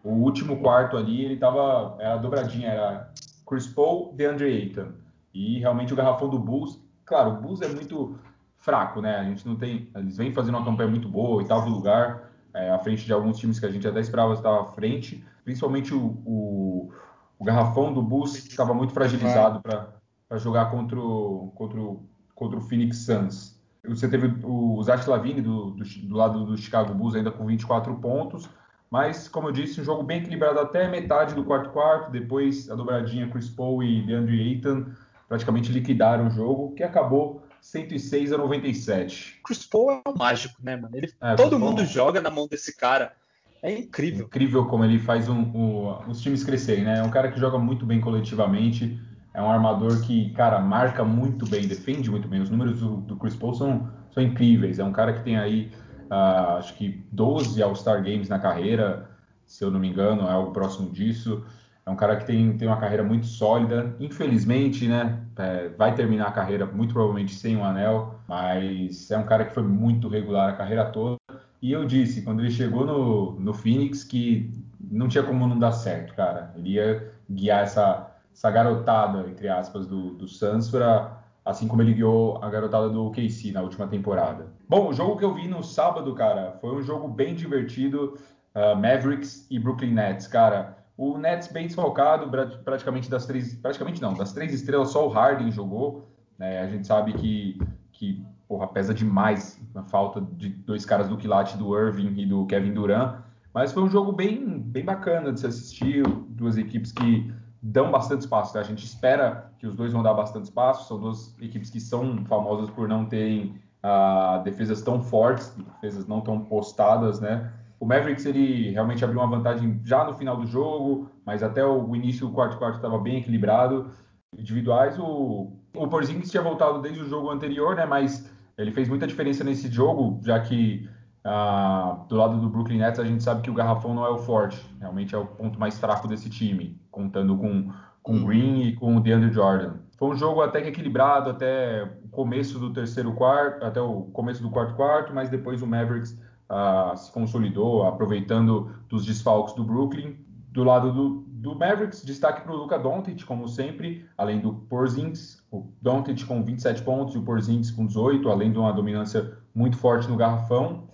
Speaker 2: O último quarto ali, ele tava. Era dobradinha, era Chris Paul, DeAndre Ayton. E realmente o garrafão do Bulls, claro, o Bulls é muito fraco, né? A gente não tem. Eles vêm fazendo uma campanha muito boa, oitavo lugar, é, à frente de alguns times que a gente até esperava estar à frente. Principalmente o, o, o garrafão do Bulls estava muito fragilizado para jogar contra o, contra, o, contra o Phoenix Suns. Você teve o, Zach Lavine do, do, do, lado do Chicago Bulls ainda com 24 pontos, mas, como eu disse, um jogo bem equilibrado até metade do quarto quarto, depois a dobradinha Chris Paul e DeAndre Ayton praticamente liquidaram o jogo, que acabou 106 a 97.
Speaker 1: Chris Paul é um mágico, né, mano? Ele, é, todo mundo joga na mão desse cara. É incrível.
Speaker 2: Incrível como ele faz um, um, os times crescerem, né? É um cara que joga muito bem coletivamente. É um armador que, cara, marca muito bem, defende muito bem. Os números do, do Chris Paul são, são incríveis. É um cara que tem aí, uh, acho que 12 All-Star Games na carreira, se eu não me engano, é algo próximo disso. É um cara que tem, tem uma carreira muito sólida. Infelizmente, né? É, vai terminar a carreira muito provavelmente sem um anel, mas é um cara que foi muito regular a carreira toda. E eu disse, quando ele chegou no, no Phoenix, que não tinha como não dar certo, cara. Ele ia guiar essa, essa garotada, entre aspas, do, do Suns para assim como ele guiou a garotada do KC na última temporada. Bom, o jogo que eu vi no sábado, cara, foi um jogo bem divertido. Uh, Mavericks e Brooklyn Nets, cara. O Nets bem desfalcado, praticamente das três, praticamente não, das três estrelas só o Harden jogou. Né? A gente sabe que, que porra, pesa demais a falta de dois caras do quilate do Irving e do Kevin Durant. Mas foi um jogo bem, bem bacana de se assistir, duas equipes que dão bastante espaço. Tá? A gente espera que os dois vão dar bastante espaço. São duas equipes que são famosas por não terem ah, defesas tão fortes, defesas não tão postadas, né? O Mavericks ele realmente abriu uma vantagem já no final do jogo, mas até o início do quarto quarto estava bem equilibrado. individuais, o, o Porzingis tinha voltado desde o jogo anterior, né? Mas ele fez muita diferença nesse jogo, já que ah, do lado do Brooklyn Nets a gente sabe que o garrafão não é o forte, realmente é o ponto mais fraco desse time, contando com com Green e com o DeAndre Jordan. Foi um jogo até que equilibrado até o começo do terceiro quarto, até o começo do quarto quarto, mas depois o Mavericks ah, se consolidou, aproveitando dos desfalques do Brooklyn. Do lado do, do Mavericks, destaque para o Luca Doncic, como sempre, além do Porzingis, o Doncic com 27 pontos e o Porzingis com 18, além de uma dominância muito forte no garrafão.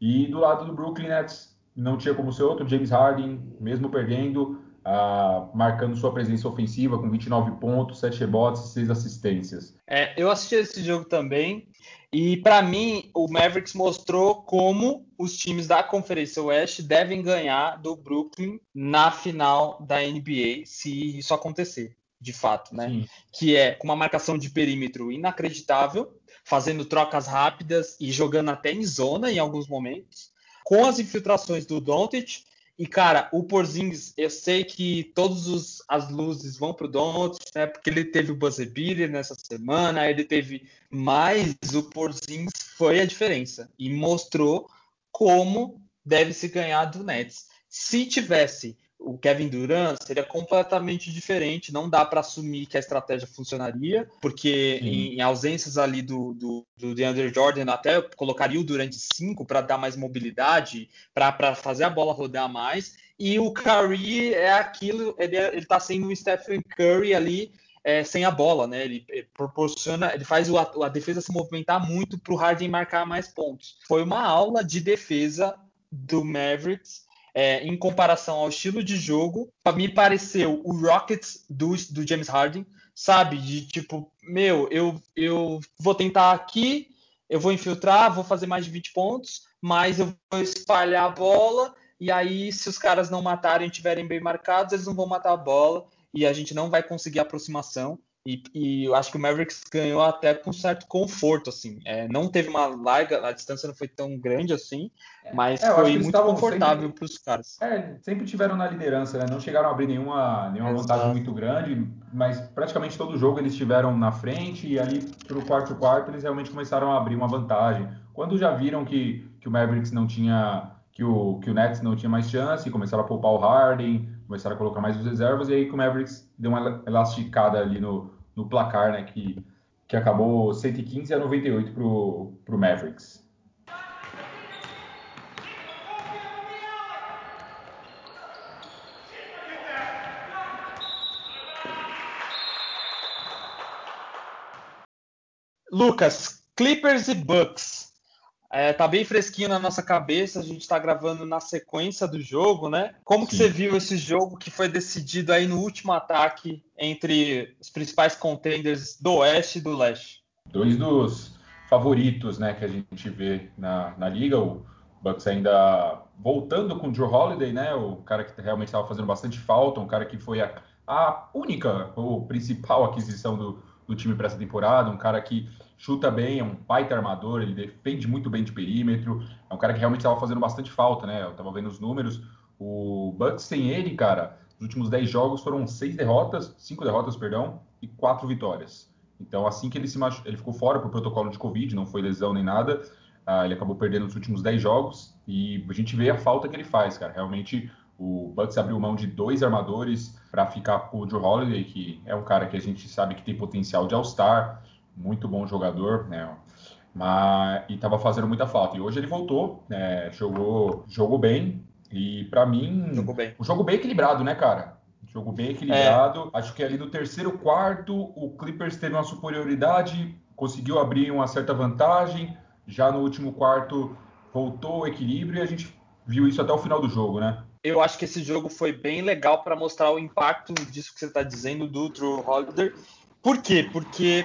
Speaker 2: E do lado do Brooklyn Nets, não tinha como ser outro, James Harden, mesmo perdendo, ah, marcando sua presença ofensiva com 29 pontos, 7 rebotes e 6 assistências.
Speaker 1: É, eu assisti esse jogo também e para mim o Mavericks mostrou como os times da Conferência Oeste devem ganhar do Brooklyn na final da NBA, se isso acontecer, de fato, né? Sim. Que é com uma marcação de perímetro inacreditável, fazendo trocas rápidas e jogando até em zona em alguns momentos, com as infiltrações do Doncic e, cara, o Porzingis, eu sei que todas as luzes vão pro Doncic, né? Porque ele teve o buzzer beater nessa semana, ele teve mais, o Porzingis foi a diferença e mostrou como deve se ganhar do Nets. Se tivesse o Kevin Durant seria completamente diferente. Não dá para assumir que a estratégia funcionaria, porque em, em, ausências ali do, do, do DeAndre Jordan, até colocaria o Durant 5 para dar mais mobilidade, para fazer a bola rodar mais. E o Curry é aquilo, ele, é, ele tá sendo o Stephen Curry ali é, sem a bola, né? Ele, ele proporciona, ele faz o, a defesa se movimentar muito para o Harden marcar mais pontos. Foi uma aula de defesa do Mavericks é, em comparação ao estilo de jogo, me pareceu o Rockets do, do James Harden, sabe? De tipo, meu, eu, eu vou tentar aqui, eu vou infiltrar, vou fazer mais de 20 pontos, mas eu vou espalhar a bola, e aí, se os caras não matarem e estiverem bem marcados, eles não vão matar a bola, e a gente não vai conseguir aproximação. E, e, eu acho que o Mavericks ganhou até com certo conforto, assim. É, não teve uma larga, a distância não foi tão grande assim, é, mas é, foi muito confortável para os caras.
Speaker 2: É, sempre tiveram na liderança, né? Não chegaram a abrir nenhuma, nenhuma vantagem muito grande, mas praticamente todo jogo eles estiveram na frente e ali pro quarto quarto eles realmente começaram a abrir uma vantagem. Quando já viram que, que o Mavericks não tinha, que o, que o Nets não tinha mais chance, começaram a poupar o Harden, começaram a colocar mais os reservas, e aí que o Mavericks deu uma elasticada ali no, no placar, né, que, que acabou 115 a 98 para o Mavericks.
Speaker 1: Lucas, Clippers e Bucks. É, tá bem fresquinho na nossa cabeça, a gente está gravando na sequência do jogo, né? Como que você viu esse jogo que foi decidido aí no último ataque entre os principais contenders do Oeste e do Leste?
Speaker 2: Dois dos favoritos, né, que a gente vê na, na liga, o Bucks ainda voltando com o Joe Holiday, né, o cara que realmente estava fazendo bastante falta, um cara que foi a, a única ou principal aquisição do, do time para essa temporada, um cara que chuta bem, é um baita armador, ele defende muito bem de perímetro, é um cara que realmente estava fazendo bastante falta, né? Eu estava vendo os números, o Bucks sem ele, cara, nos últimos 10 jogos foram seis derrotas, cinco derrotas, perdão, e quatro vitórias. Então, assim que ele se machu... ele ficou fora por protocolo de Covid, não foi lesão nem nada, uh, ele acabou perdendo os últimos 10 jogos, e a gente vê a falta que ele faz, cara. Realmente, o Bucks abriu mão de dois armadores para ficar com o Drew Holiday, que é um cara que a gente sabe que tem potencial de All-Star, muito bom jogador, né? Mas e estava fazendo muita falta. E hoje ele voltou, né? jogou, jogou bem. E para mim,
Speaker 1: jogou bem.
Speaker 2: um jogo bem equilibrado, né, cara? Jogo bem equilibrado. É. Acho que ali no terceiro quarto, o Clippers teve uma superioridade, conseguiu abrir uma certa vantagem. Já no último quarto, voltou o equilíbrio e a gente viu isso até o final do jogo, né?
Speaker 1: Eu acho que esse jogo foi bem legal para mostrar o impacto disso que você está dizendo do Drew Holiday. Por quê? Porque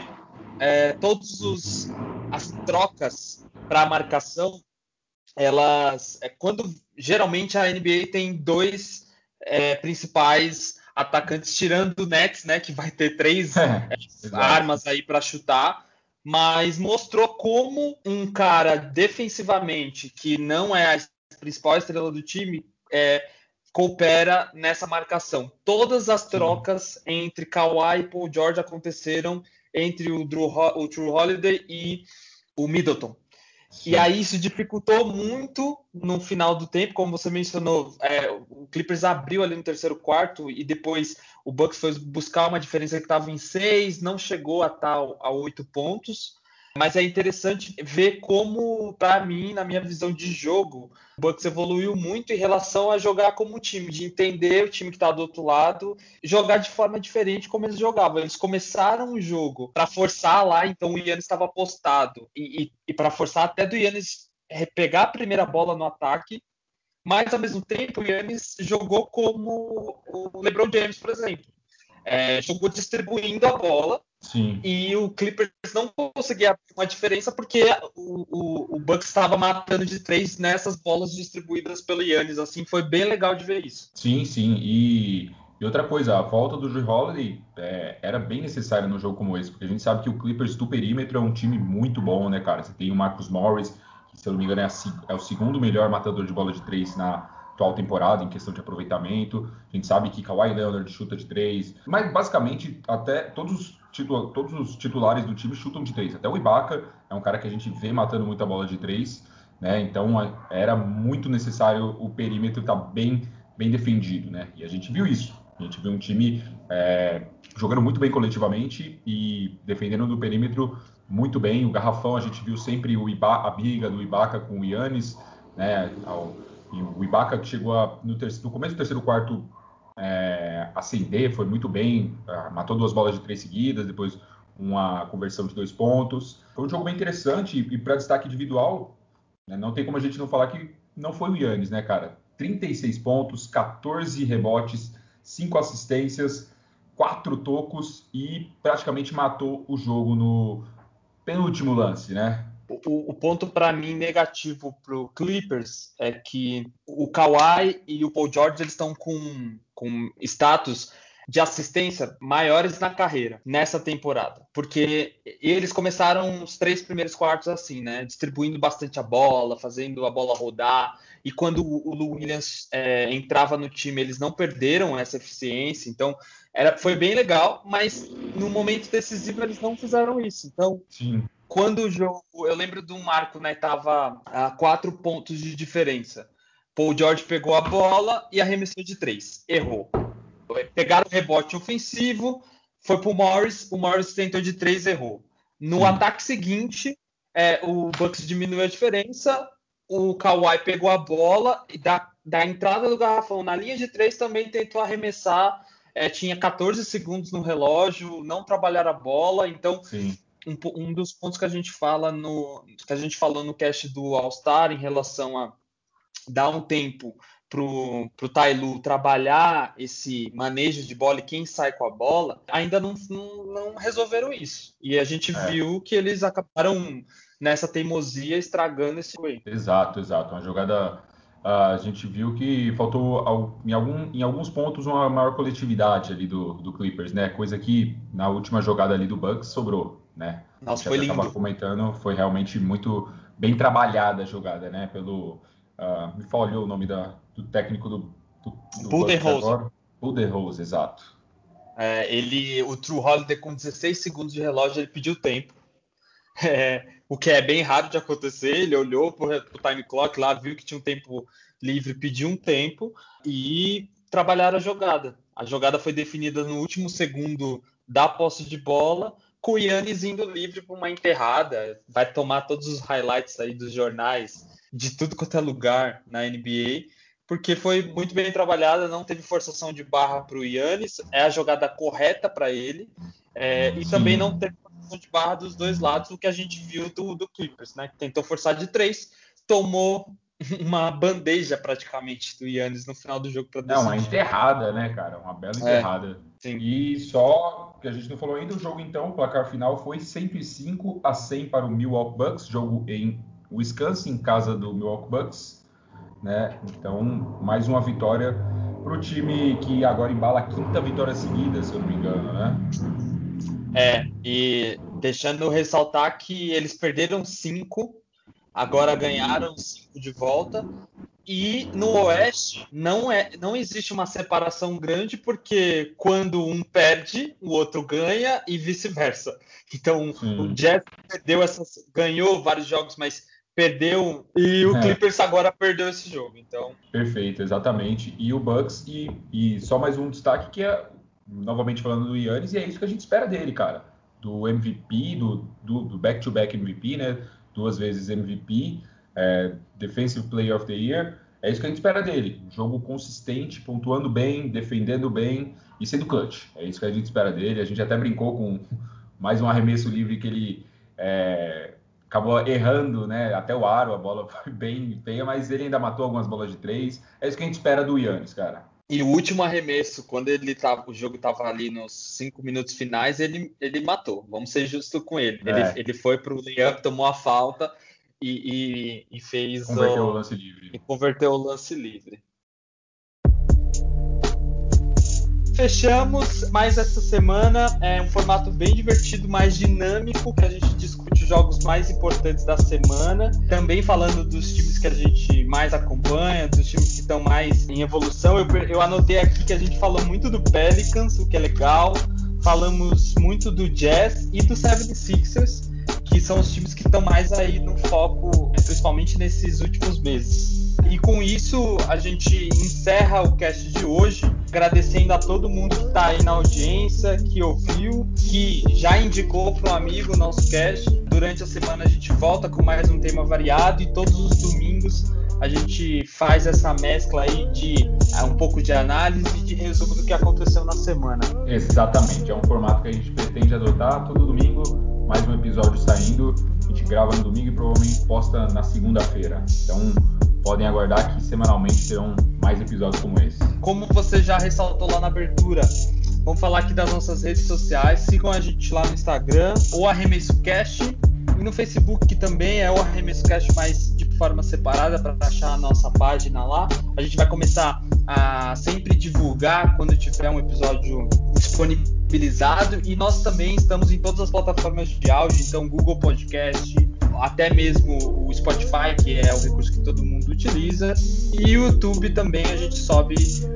Speaker 1: é, todos os as trocas para marcação, elas é, quando geralmente a NBA tem dois é, principais atacantes tirando o Nets, né, que vai ter três é, armas aí para chutar, mas mostrou como um cara defensivamente que não é a principal estrela do time é, coopera nessa marcação. Todas as trocas entre Kawhi e Paul George aconteceram entre o Drew, o Drew Holiday e o Middleton. Sim. E aí isso dificultou muito no final do tempo, como você mencionou, é, o Clippers abriu ali no terceiro quarto e depois o Bucks foi buscar uma diferença que estava em seis, não chegou a tal a oito pontos. Mas é interessante ver como, para mim, na minha visão de jogo, o Bucks evoluiu muito em relação a jogar como time, de entender o time que está do outro lado, jogar de forma diferente como eles jogavam. Eles começaram o jogo para forçar lá, então o Yannis estava apostado, e, e, e para forçar até do Yannis pegar a primeira bola no ataque, mas ao mesmo tempo o Yannis jogou como o LeBron James, por exemplo. É, jogou distribuindo a bola Sim. E o Clippers não conseguia abrir uma diferença porque o, o, o Bucks estava matando de três nessas bolas distribuídas pelo Yannis. Assim, foi bem legal de ver isso.
Speaker 2: Sim, sim. E, e outra coisa, a volta do Drew Holiday é, era bem necessária num jogo como esse, porque a gente sabe que o Clippers do perímetro é um time muito bom, né, cara? Você tem o Marcus Morris, que se eu não me engano é, a, é o segundo melhor matador de bola de três na, atual temporada em questão de aproveitamento. A gente sabe que Kawhi Leonard chuta de três, mas basicamente até todos os, todos os titulares do time chutam de três. Até o Ibaka é um cara que a gente vê matando muita bola de três, né? Então era muito necessário o perímetro estar tá bem, bem defendido, né? E a gente viu isso. A gente viu um time é, jogando muito bem coletivamente e defendendo do perímetro muito bem. O garrafão a gente viu sempre o Iba, a briga do Ibaka com o Yannis, né? E o Ibaka que chegou a, no, terceiro, no, começo do terceiro quarto é, acender, foi muito bem, é, matou duas bolas de três seguidas, depois uma conversão de dois pontos. Foi um jogo bem interessante e, para destaque individual, né, não tem como a gente não falar que não foi o Yannis, né, cara? 36 pontos, 14 rebotes, 5 assistências, 4 tocos e praticamente matou o jogo no penúltimo lance, né?
Speaker 1: O, o ponto para mim negativo para o Clippers é que o Kawhi e o Paul George eles estão com, com status de assistência maiores na carreira nessa temporada, porque eles começaram os três primeiros quartos assim, né, distribuindo bastante a bola, fazendo a bola rodar, e quando o Lou Williams é, entrava no time, eles não perderam essa eficiência, então era, foi bem legal, mas no momento decisivo eles não fizeram isso, então Sim quando o jogo, eu lembro de um marco, né, tava a quatro pontos de diferença. Paul George pegou a bola e arremessou de três, errou. Pegaram o rebote ofensivo, foi pro Morris, o Morris tentou de três, errou. No ataque seguinte, é, o Bucks diminuiu a diferença, o Kawhi pegou a bola e da, da entrada do garrafão na linha de três também tentou arremessar. É, tinha 14 segundos no relógio, não trabalharam a bola, então Sim um, um, dos pontos que a gente fala no que a gente falou no cast do All Star em relação a dar um tempo para o Tailu trabalhar esse manejo de bola e quem sai com a bola, ainda não, não, não resolveram isso. E a gente é. viu que eles acabaram nessa teimosia estragando esse
Speaker 2: way. Exato, exato. Uma jogada. A gente viu que faltou em, algum, em alguns pontos uma maior coletividade ali do, do Clippers, né? Coisa que na última jogada ali do Bucks sobrou né?
Speaker 1: Nossa, foi lindo. Estava
Speaker 2: comentando, foi realmente muito bem trabalhada a jogada, né? Pelo uh, me falhou o nome da, do técnico do, do,
Speaker 1: do.
Speaker 2: Budenholzer, exato.
Speaker 1: É, ele, o True Holiday com 16 segundos de relógio, ele pediu tempo. *laughs* É, o que é bem raro de acontecer. Ele olhou para o time clock lá, viu que tinha um tempo livre, pediu um tempo e trabalharam a jogada. A jogada foi definida no último segundo da posse de bola com o Yannis indo livre para uma enterrada, vai tomar todos os highlights aí dos jornais, de tudo quanto é lugar na NBA, porque foi muito bem trabalhada, não teve forçação de barra para o Yannis, é a jogada correta para ele, é, e Sim. também não teve forçação de barra dos dois lados, o que a gente viu do, do Clippers, né? Que tentou forçar de três, tomou *laughs* uma bandeja praticamente do Yannis no final do jogo para
Speaker 2: decidir. É uma enterrada, né, cara? Uma bela é, enterrada. É, e só que a gente não falou ainda, o jogo então, o placar final foi 105 a 100 para o Milwaukee Bucks, jogo em Wisconsin, em casa do Milwaukee Bucks, né? Então, mais uma vitória para o time que agora embala a quinta vitória seguida, se eu não me engano, né?
Speaker 1: É, e deixando ressaltar que eles perderam cinco Agora ganharam cinco de volta. E no Oeste não é, não existe uma separação grande porque quando um perde, o outro ganha e vice-versa. Então Sim. o Jazz perdeu essas, ganhou vários jogos, mas perdeu e o é. Clippers agora perdeu esse jogo. Então
Speaker 2: perfeito, exatamente. E o Bucks e, e só mais um destaque que é novamente falando do Yannis e é isso que a gente espera dele, cara. Do MVP, do back-to-back -back MVP, né? Duas vezes MVP é, Defensive Player of the Year. É isso que a gente espera dele. Um jogo consistente, pontuando bem, defendendo bem e sendo clutch. É isso que a gente espera dele. A gente até brincou com mais um arremesso livre que ele é, acabou errando, né? Até o aro, a bola foi bem feia, mas ele ainda matou algumas bolas de três. É isso que a gente espera do Yannis, cara.
Speaker 1: E o último arremesso, quando ele tava, o jogo estava ali nos cinco minutos finais, ele, ele matou. Vamos ser justos com ele. É. Ele, ele foi para o layup, tomou a falta e, e, e fez
Speaker 2: converteu o, o lance livre.
Speaker 1: E converteu o lance livre. Fechamos mais essa semana. É um formato bem divertido, mais dinâmico, que a gente discute os jogos mais importantes da semana. Também falando dos times que a gente mais acompanha, dos times que estão mais em evolução. Eu, eu anotei aqui que a gente falou muito do Pelicans, o que é legal. Falamos muito do Jazz e do 76ers que são os times que estão mais aí no foco, principalmente nesses últimos meses. E com isso, a gente encerra o cast de hoje, agradecendo a todo mundo que está aí na audiência, que ouviu, que já indicou para um amigo o nosso cast. Durante a semana a gente volta com mais um tema variado e todos os domingos a gente faz essa mescla aí de é, um pouco de análise e de resumo do que aconteceu na semana.
Speaker 2: Exatamente, é um formato que a gente pretende adotar todo domingo mais um episódio saindo. A gente grava no domingo e provavelmente posta na segunda-feira. Então podem aguardar que semanalmente terão mais episódios como esse.
Speaker 1: Como você já ressaltou lá na abertura, vamos falar aqui das nossas redes sociais. Sigam a gente lá no Instagram, ou ArremessoCast, e no Facebook, que também é o ArremessoCast, mas de forma separada para achar a nossa página lá. A gente vai começar a sempre divulgar quando tiver um episódio disponibilizado e nós também estamos em todas as plataformas de áudio, então Google Podcast, até mesmo o Spotify, que é o recurso que todo mundo utiliza, e o YouTube também a gente sobe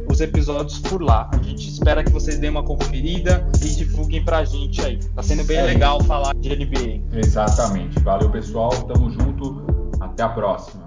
Speaker 1: os episódios por lá. A gente espera que vocês deem uma conferida e divulguem pra gente aí. Tá sendo bem é legal falar de NBA.
Speaker 2: Exatamente. Valeu, pessoal. Tamo junto. Até a próxima.